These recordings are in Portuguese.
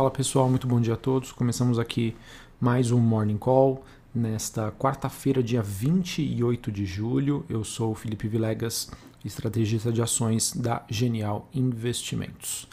Fala pessoal, muito bom dia a todos. Começamos aqui mais um Morning Call nesta quarta-feira, dia 28 de julho. Eu sou o Felipe Vilegas, estrategista de ações da Genial Investimentos.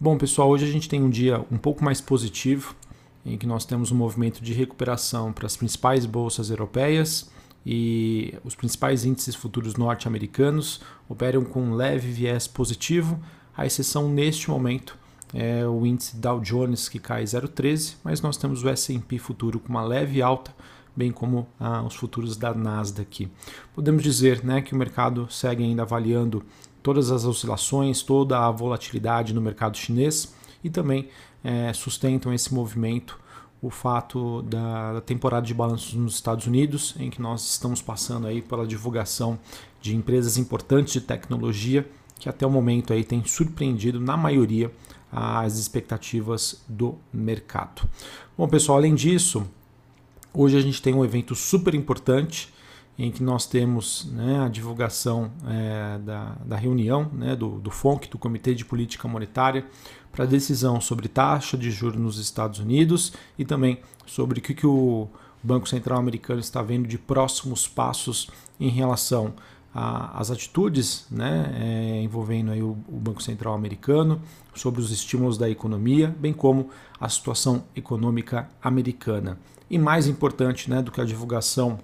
Bom, pessoal, hoje a gente tem um dia um pouco mais positivo, em que nós temos um movimento de recuperação para as principais bolsas europeias e os principais índices futuros norte-americanos operam com um leve viés positivo, a exceção neste momento é o índice Dow Jones que cai 0,13, mas nós temos o S&P futuro com uma leve alta, bem como ah, os futuros da Nasdaq. Podemos dizer né, que o mercado segue ainda avaliando todas as oscilações, toda a volatilidade no mercado chinês e também é, sustentam esse movimento o fato da, da, temporada de balanços nos Estados Unidos, em que nós estamos passando aí pela divulgação de empresas importantes de tecnologia que até o momento aí tem surpreendido na maioria as expectativas do mercado. Bom, pessoal, além disso, hoje a gente tem um evento super importante em que nós temos né, a divulgação é, da, da, reunião né, do, do FONC, do Comitê de Política Monetária, para decisão sobre taxa de juros nos Estados Unidos e também sobre o que, que o Banco Central Americano está vendo de próximos passos em relação a, as atitudes né, é, envolvendo aí o, o, Banco Central americano, sobre os estímulos da economia, bem como a situação econômica americana. E mais importante né, do que a divulgação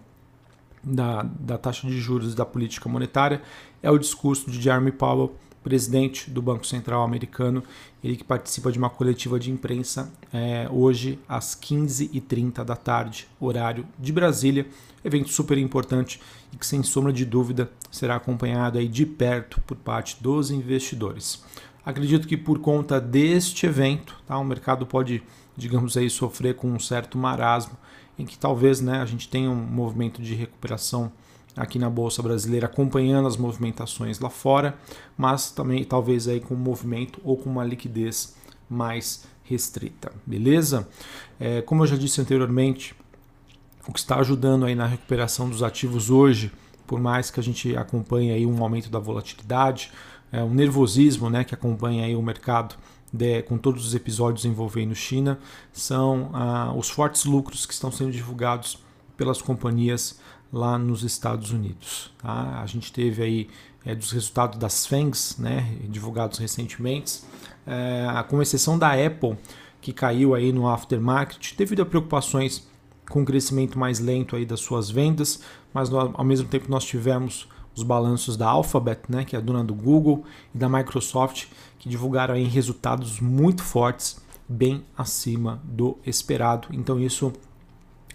da, da taxa de juros da política monetária é o discurso de Jeremy Powell, presidente do Banco Central americano, ele que participa de uma coletiva de imprensa é, hoje às 15h30 da tarde, horário de Brasília. Evento super importante e que, sem sombra de dúvida, será acompanhado aí de perto por parte dos investidores. Acredito que por conta deste evento, tá, o mercado pode, digamos aí, sofrer com um certo marasmo, em que talvez né, a gente tenha um movimento de recuperação aqui na bolsa brasileira acompanhando as movimentações lá fora, mas também talvez aí com um movimento ou com uma liquidez mais restrita, beleza? É, como eu já disse anteriormente, o que está ajudando aí na recuperação dos ativos hoje, por mais que a gente acompanhe aí um aumento da volatilidade, é, um nervosismo, né, que acompanha aí o mercado de, com todos os episódios envolvendo China, são ah, os fortes lucros que estão sendo divulgados pelas companhias lá nos Estados Unidos. Tá? A gente teve aí é, dos resultados das FANGs, né, divulgados recentemente, é, com exceção da Apple, que caiu aí no aftermarket devido a preocupações com o crescimento mais lento aí das suas vendas, mas ao mesmo tempo nós tivemos os balanços da Alphabet, né, que é a dona do Google, e da Microsoft, que divulgaram aí resultados muito fortes, bem acima do esperado. Então isso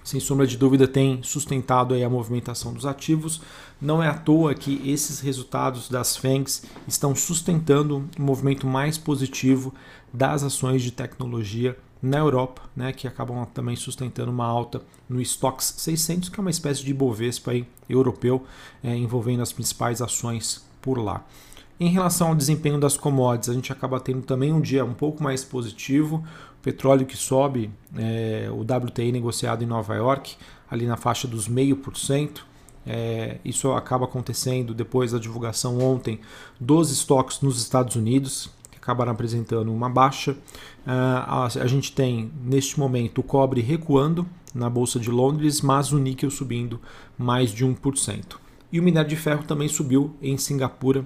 sem sombra de dúvida, tem sustentado aí a movimentação dos ativos. Não é à toa que esses resultados das FANGs estão sustentando um movimento mais positivo das ações de tecnologia na Europa, né, que acabam também sustentando uma alta no Stoxx 600, que é uma espécie de Bovespa aí, europeu, é, envolvendo as principais ações por lá. Em relação ao desempenho das commodities, a gente acaba tendo também um dia um pouco mais positivo. Petróleo que sobe, é, o WTI negociado em Nova York, ali na faixa dos 0,5%. É, isso acaba acontecendo depois da divulgação ontem dos estoques nos Estados Unidos, que acabaram apresentando uma baixa. Uh, a, a, gente tem neste momento o cobre recuando na Bolsa de Londres, mas o níquel subindo mais de 1%. E o minério de ferro também subiu em Singapura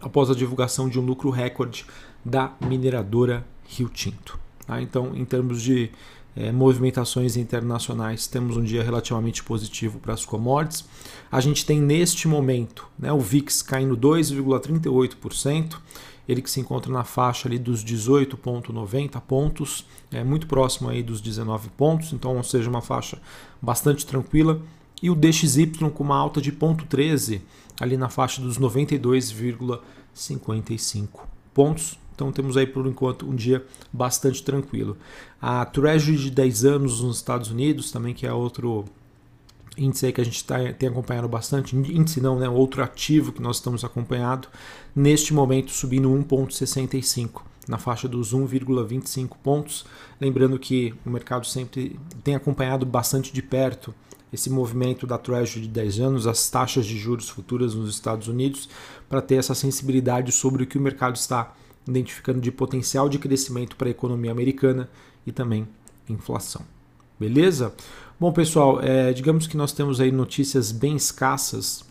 após a divulgação de um lucro recorde da mineradora Rio Tinto. Tá? Então, em termos de é, movimentações internacionais, temos um dia relativamente positivo para as commodities. A gente tem neste momento né, o VIX caindo 2,38%, ele que se encontra na faixa ali dos 18,90 pontos, é muito próximo aí dos 19 pontos, então, ou seja, uma faixa bastante tranquila. E o DXY com uma alta de 0,13 ali na faixa dos 92,55 pontos. Então temos aí por enquanto um dia bastante tranquilo. A Treasury de 10 anos nos Estados Unidos, também que é outro índice aí que a gente tá, tem acompanhado bastante, índice não, né, outro ativo que nós estamos acompanhando, neste momento subindo 1,65 na faixa dos 1,25 pontos. Lembrando que o mercado sempre tem acompanhado bastante de perto esse movimento da Treasury de 10 anos, as taxas de juros futuras nos Estados Unidos, para ter essa sensibilidade sobre o que o mercado está identificando de potencial de crescimento para a economia americana e também inflação. Beleza? Bom, pessoal, é, digamos que nós temos aí notícias bem escassas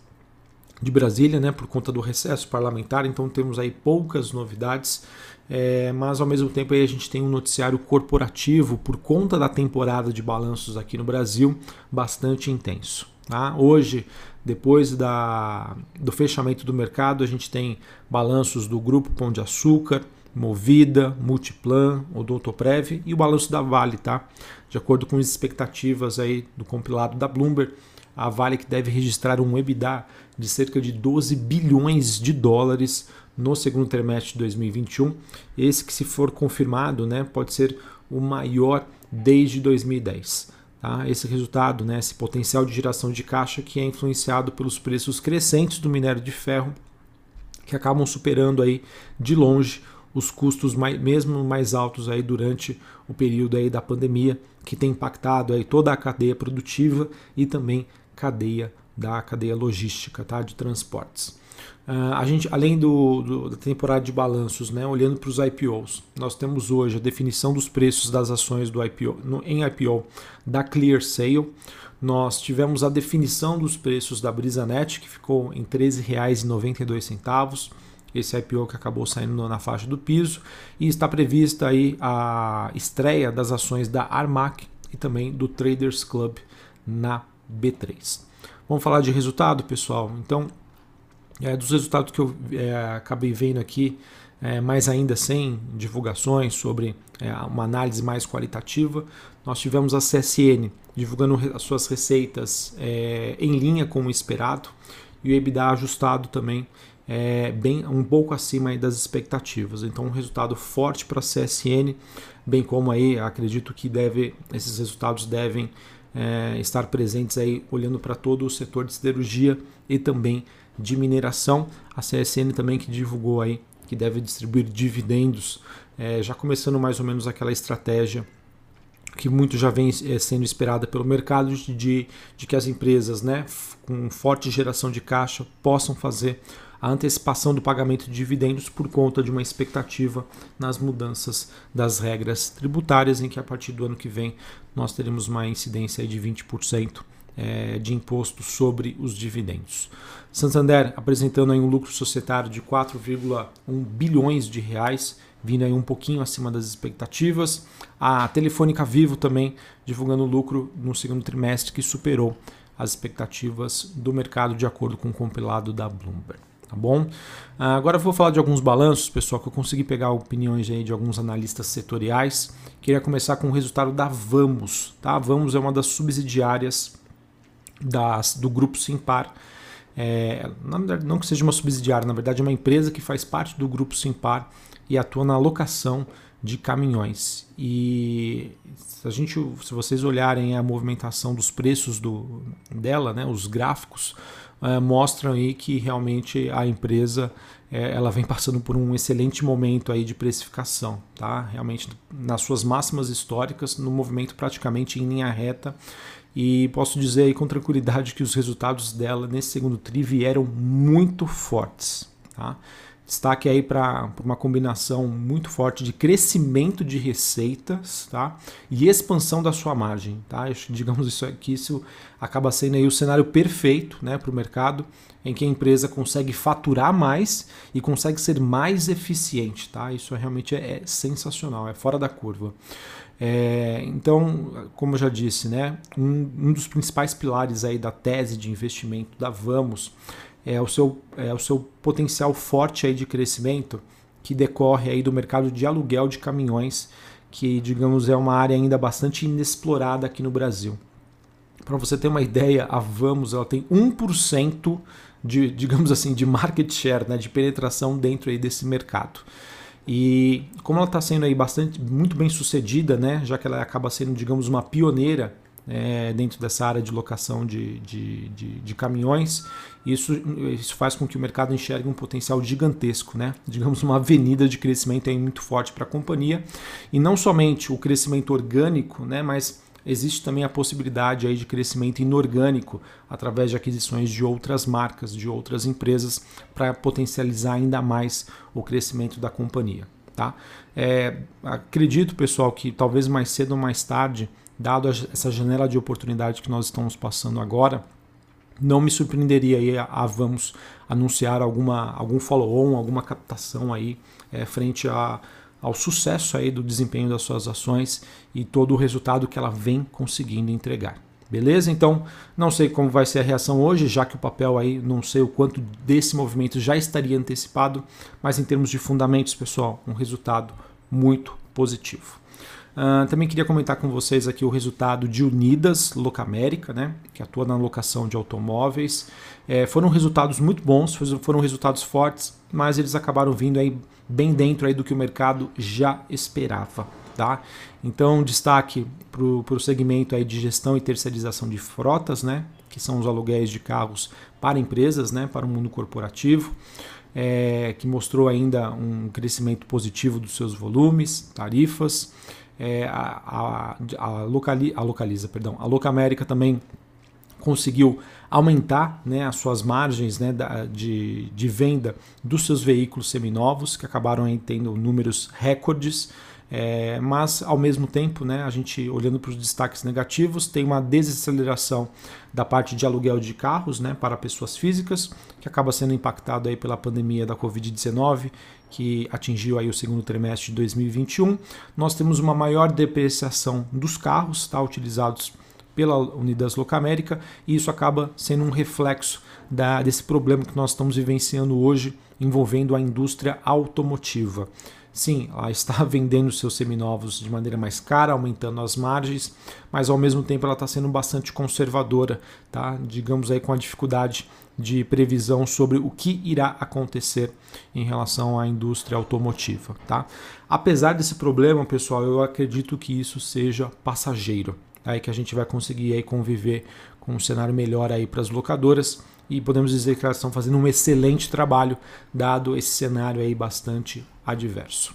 de Brasília, né, por conta do recesso parlamentar, então temos aí poucas novidades, é, mas ao mesmo tempo aí a gente tem um noticiário corporativo por conta da temporada de balanços aqui no Brasil bastante intenso. Tá? Hoje, depois da, do fechamento do mercado, a gente tem balanços do Grupo Pão de Açúcar, Movida, Multiplan, Odontoprev e o balanço da Vale, tá? De acordo com as expectativas aí do compilado da Bloomberg, a Vale que deve registrar um EBITDA de cerca de 12 bilhões de dólares no segundo trimestre de 2021. Esse que se for confirmado, né, pode ser o maior desde 2010. Tá? Esse resultado, né, esse potencial de geração de caixa que é influenciado pelos preços crescentes do minério de ferro, que acabam superando aí de longe os custos mais, mesmo mais altos aí durante o período aí da pandemia, que tem impactado aí toda a cadeia produtiva e também cadeia da cadeia logística, tá, de transportes. Uh, a gente, além do, do, da temporada de balanços, né, olhando para os IPOs, nós temos hoje a definição dos preços das ações do IPO, no, em IPO da Clear Sale. Nós tivemos a definição dos preços da BrisaNet, que ficou em R$ 13,92 esse IPO que acabou saindo na faixa do piso e está prevista aí a estreia das ações da Armac e também do Traders Club na B3. Vamos falar de resultado, pessoal. Então, é, dos resultados que eu é, acabei vendo aqui, é, ainda sem divulgações sobre é, uma análise mais qualitativa, nós tivemos a CSN divulgando as suas receitas é, em linha com o esperado e o EBITDA ajustado também é, bem um pouco acima das expectativas. Então um resultado forte para a CSN, bem como aí acredito que deve esses resultados devem é, estar presentes aí olhando para todo o setor de siderurgia e também de mineração. A CSN também que divulgou aí que deve distribuir dividendos, é, já começando mais ou menos aquela estratégia que muito já vem é, sendo esperada pelo mercado de, de que as empresas né, com forte geração de caixa possam fazer a antecipação do pagamento de dividendos por conta de uma expectativa nas mudanças das regras tributárias, em que a partir do ano que vem nós teremos uma incidência de 20% é, de imposto sobre os dividendos. Santander apresentando aí um lucro societário de 4,1 bilhões de reais, vindo aí um pouquinho acima das expectativas. A Telefônica Vivo também divulgando lucro no segundo trimestre que superou as expectativas do mercado de acordo com o compilado da Bloomberg tá bom? Agora eu vou falar de alguns balanços, pessoal, que eu consegui pegar opiniões aí de alguns analistas setoriais. Queria começar com o resultado da Vamos, tá? A Vamos é uma das subsidiárias das, do grupo Simpar. É, não que seja uma subsidiária, na verdade é uma empresa que faz parte do grupo Simpar e atua na alocação de caminhões. E se, a gente, se vocês olharem a movimentação dos preços do, dela, né, os gráficos, é, mostram aí que realmente a empresa é, ela vem passando por um excelente momento aí de precificação, tá? Realmente nas suas máximas históricas, no movimento praticamente em linha reta. E posso dizer aí com tranquilidade que os resultados dela nesse segundo tri vieram muito fortes, tá? Destaque aí para uma combinação muito forte de crescimento de receitas tá? e expansão da sua margem. Tá? Digamos isso aqui, isso acaba sendo aí o cenário perfeito né, para o mercado, em que a empresa consegue faturar mais e consegue ser mais eficiente. Tá? Isso realmente é, é sensacional, é fora da curva. É, então, como eu já disse, né, um, um dos principais pilares aí da tese de investimento da Vamos é o seu, é o seu potencial forte aí de crescimento que decorre aí do mercado de aluguel de caminhões, que digamos é uma área ainda bastante inexplorada aqui no Brasil. Para você ter uma ideia, a Vamos ela tem 1% de, digamos assim, de market share, né, de penetração dentro aí desse mercado. E como ela está sendo aí bastante, muito bem sucedida, né, já que ela acaba sendo, digamos, uma pioneira é, dentro dessa área de locação de, de, de, de, caminhões. Isso, isso faz com que o mercado enxergue um potencial gigantesco, né? digamos, uma avenida de crescimento aí muito forte para a companhia. E não somente o crescimento orgânico, né? mas existe também a possibilidade aí de crescimento inorgânico através de aquisições de outras marcas, de outras empresas, para potencializar ainda mais o crescimento da companhia. Tá? É, acredito, pessoal, que talvez mais cedo ou mais tarde, dado essa janela de oportunidade que nós estamos passando agora, não me surpreenderia aí a, a vamos anunciar alguma, algum follow-on, alguma captação aí é, frente a, ao sucesso aí do desempenho das suas ações e todo o resultado que ela vem conseguindo entregar. Beleza? Então, não sei como vai ser a reação hoje, já que o papel aí, não sei o quanto desse movimento já estaria antecipado, mas em termos de fundamentos, pessoal, um resultado muito positivo. Uh, também queria comentar com vocês aqui o resultado de Unidas Locamérica, né, que atua na locação de automóveis. É, foram resultados muito bons, foram resultados fortes, mas eles acabaram vindo aí bem dentro aí do que o mercado já esperava. Tá? Então, destaque para o segmento aí de gestão e terceirização de frotas, né, que são os aluguéis de carros para empresas, né, para o mundo corporativo, é, que mostrou ainda um crescimento positivo dos seus volumes, tarifas é, a, a, a, locali, a Localiza, perdão, a Locamérica também conseguiu aumentar né, as suas margens né, da, de, de venda dos seus veículos seminovos, que acabaram aí tendo números recordes. É, mas ao mesmo tempo, né, a gente olhando para os destaques negativos, tem uma desaceleração da parte de aluguel de carros né, para pessoas físicas, que acaba sendo impactado aí pela pandemia da Covid-19, que atingiu aí o segundo trimestre de 2021. Nós temos uma maior depreciação dos carros tá, utilizados pela Unidas Locamérica e isso acaba sendo um reflexo da, desse problema que nós estamos vivenciando hoje envolvendo a indústria automotiva. Sim, ela está vendendo seus seminovos de maneira mais cara, aumentando as margens, mas ao mesmo tempo ela está sendo bastante conservadora, tá? digamos aí com a dificuldade de previsão sobre o que irá acontecer em relação à indústria automotiva. Tá? Apesar desse problema, pessoal, eu acredito que isso seja passageiro, aí que a gente vai conseguir aí conviver com um cenário melhor aí para as locadoras e podemos dizer que elas estão fazendo um excelente trabalho dado esse cenário aí bastante adverso.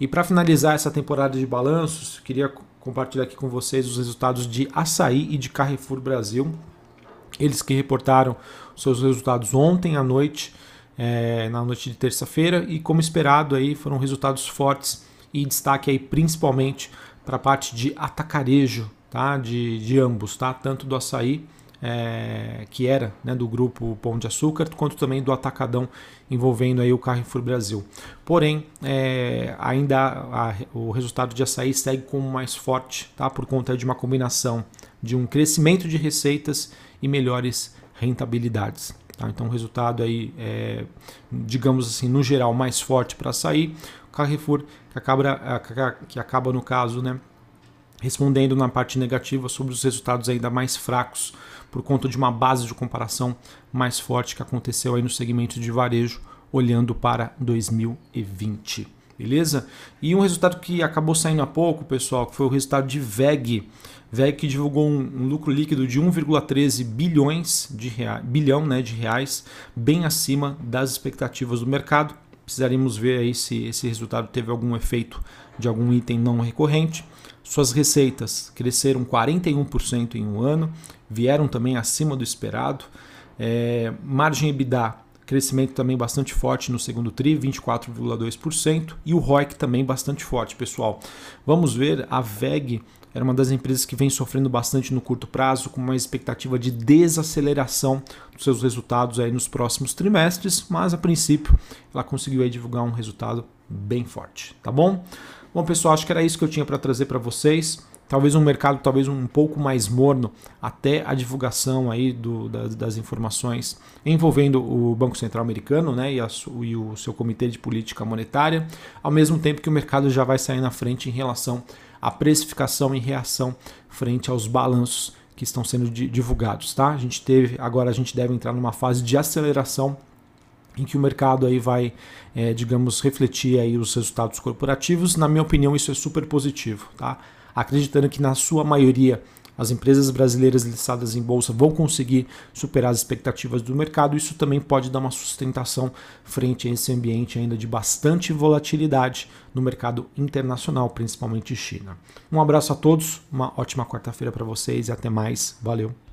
E para finalizar essa temporada de balanços, queria compartilhar aqui com vocês os resultados de Açaí e de Carrefour Brasil. Eles que reportaram seus resultados ontem à noite, é, na noite de terça-feira, e como esperado aí foram resultados fortes e destaque aí principalmente para a parte de atacarejo, tá? De, de ambos, tá? Tanto do açaí é, que era né, do grupo Pão de Açúcar, quanto também do Atacadão envolvendo aí o Carrefour Brasil. Porém, é, ainda a, o resultado de açaí segue como mais forte, tá? por conta de uma combinação de um crescimento de receitas e melhores rentabilidades. Tá? Então, o resultado aí é, digamos assim, no geral, mais forte para açaí. Carrefour, que acaba, que acaba no caso, né, respondendo na parte negativa sobre os resultados ainda mais fracos por conta de uma base de comparação mais forte que aconteceu aí no segmento de varejo, olhando para 2020. Beleza? E um resultado que acabou saindo há pouco, pessoal, que foi o resultado de VEG. VEG que divulgou um, lucro líquido de 1,13 bilhões de reais, bilhão né, de reais, bem acima das expectativas do mercado. Precisaríamos ver aí se esse resultado teve algum efeito de algum item não recorrente. Suas receitas cresceram 41% em um ano, vieram também acima do esperado. É, margem EBITDA, crescimento também bastante forte no segundo TRI, 24,2%. E o ROIC também bastante forte, pessoal. Vamos ver, a VEG era uma das empresas que vem sofrendo bastante no curto prazo, com uma expectativa de desaceleração dos seus resultados aí nos próximos trimestres, mas a princípio ela conseguiu divulgar um resultado bem forte, tá bom? Bom, pessoal, acho que era isso que eu tinha para trazer para vocês. Talvez um mercado talvez um pouco mais morno até a divulgação aí do, das, das informações envolvendo o Banco Central Americano né, e, a, e o seu Comitê de Política Monetária, ao mesmo tempo que o mercado já vai sair na frente em relação à precificação e reação frente aos balanços que estão sendo divulgados. Tá? A gente teve, agora a gente deve entrar numa fase de aceleração em que o mercado aí vai, é, digamos, refletir aí os resultados corporativos. Na minha opinião, isso é super positivo, tá? Acreditando que na sua maioria as empresas brasileiras listadas em bolsa vão conseguir superar as expectativas do mercado. Isso também pode dar uma sustentação frente a esse ambiente ainda de bastante volatilidade no mercado internacional, principalmente China. Um abraço a todos, uma ótima quarta-feira para vocês e até mais. Valeu!